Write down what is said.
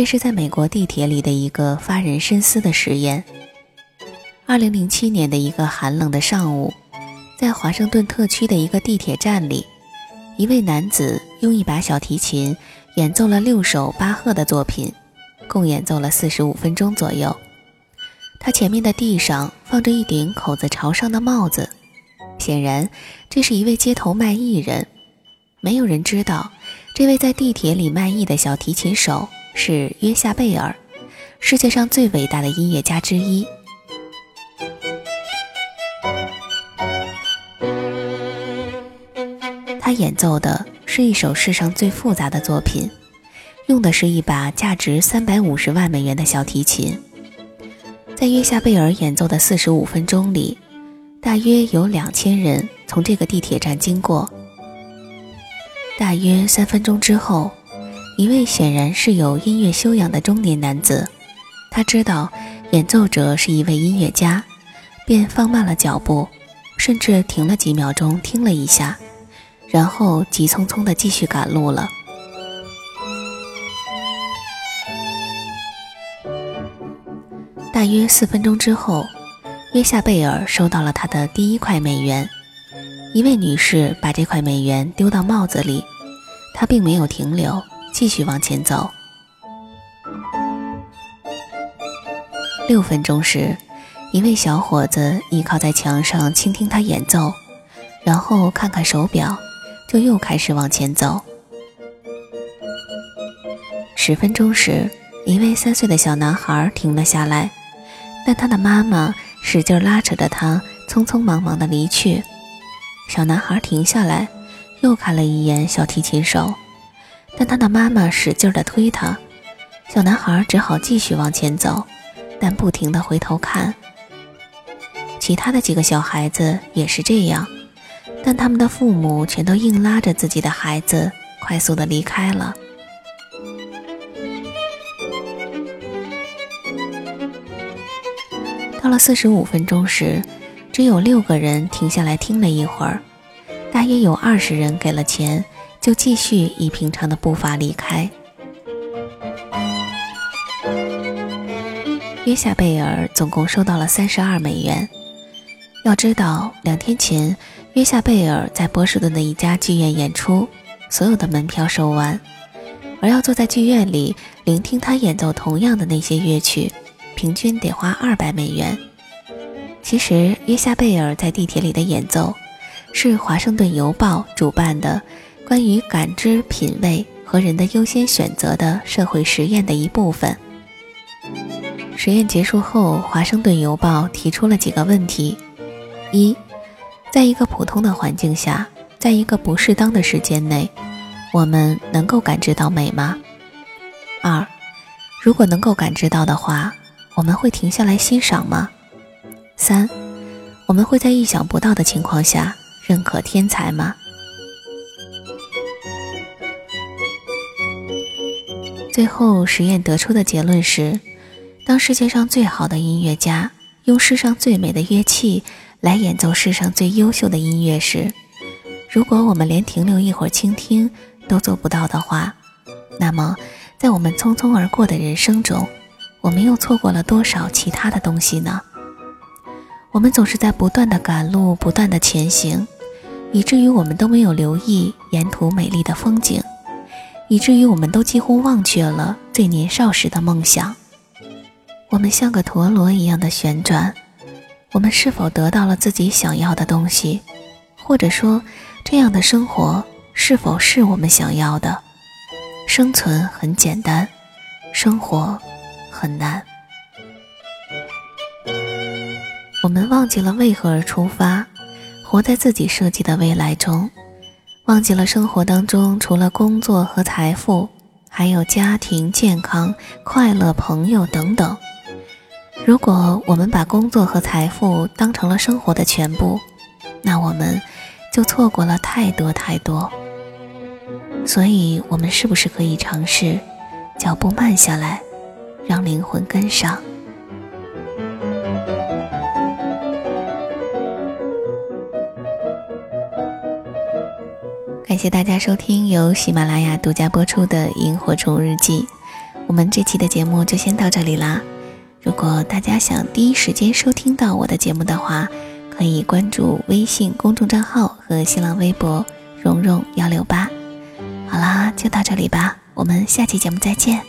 这是在美国地铁里的一个发人深思的实验。二零零七年的一个寒冷的上午，在华盛顿特区的一个地铁站里，一位男子用一把小提琴演奏了六首巴赫的作品，共演奏了四十五分钟左右。他前面的地上放着一顶口子朝上的帽子，显然这是一位街头卖艺人。没有人知道，这位在地铁里卖艺的小提琴手。是约夏贝尔，世界上最伟大的音乐家之一。他演奏的是一首世上最复杂的作品，用的是一把价值三百五十万美元的小提琴。在约夏贝尔演奏的四十五分钟里，大约有两千人从这个地铁站经过。大约三分钟之后。一位显然是有音乐修养的中年男子，他知道演奏者是一位音乐家，便放慢了脚步，甚至停了几秒钟听了一下，然后急匆匆地继续赶路了。大约四分钟之后，约夏贝尔收到了他的第一块美元。一位女士把这块美元丢到帽子里，她并没有停留。继续往前走。六分钟时，一位小伙子依靠在墙上倾听他演奏，然后看看手表，就又开始往前走。十分钟时，一位三岁的小男孩停了下来，但他的妈妈使劲拉扯着他，匆匆忙忙地离去。小男孩停下来，又看了一眼小提琴手。但他的妈妈使劲地推他，小男孩只好继续往前走，但不停地回头看。其他的几个小孩子也是这样，但他们的父母全都硬拉着自己的孩子快速地离开了。到了四十五分钟时，只有六个人停下来听了一会儿，大约有二十人给了钱。就继续以平常的步伐离开。约夏贝尔总共收到了三十二美元。要知道，两天前约夏贝尔在波士顿的一家剧院演出，所有的门票售完，而要坐在剧院里聆听他演奏同样的那些乐曲，平均得花二百美元。其实，约夏贝尔在地铁里的演奏，是《华盛顿邮报》主办的。关于感知、品味和人的优先选择的社会实验的一部分。实验结束后，《华盛顿邮报》提出了几个问题：一，在一个普通的环境下，在一个不适当的时间内，我们能够感知到美吗？二，如果能够感知到的话，我们会停下来欣赏吗？三，我们会在意想不到的情况下认可天才吗？最后，实验得出的结论是：当世界上最好的音乐家用世上最美的乐器来演奏世上最优秀的音乐时，如果我们连停留一会儿倾听都做不到的话，那么在我们匆匆而过的人生中，我们又错过了多少其他的东西呢？我们总是在不断的赶路，不断的前行，以至于我们都没有留意沿途美丽的风景，以至于我们都几乎忘却了最年少时的梦想。我们像个陀螺一样的旋转，我们是否得到了自己想要的东西？或者说，这样的生活是否是我们想要的？生存很简单，生活很难。我们忘记了为何而出发，活在自己设计的未来中，忘记了生活当中除了工作和财富，还有家庭、健康、快乐、朋友等等。如果我们把工作和财富当成了生活的全部，那我们就错过了太多太多。所以，我们是不是可以尝试脚步慢下来，让灵魂跟上？感谢大家收听由喜马拉雅独家播出的《萤火虫日记》，我们这期的节目就先到这里啦。如果大家想第一时间收听到我的节目的话，可以关注微信公众账号和新浪微博“蓉蓉幺六八”。好啦，就到这里吧，我们下期节目再见。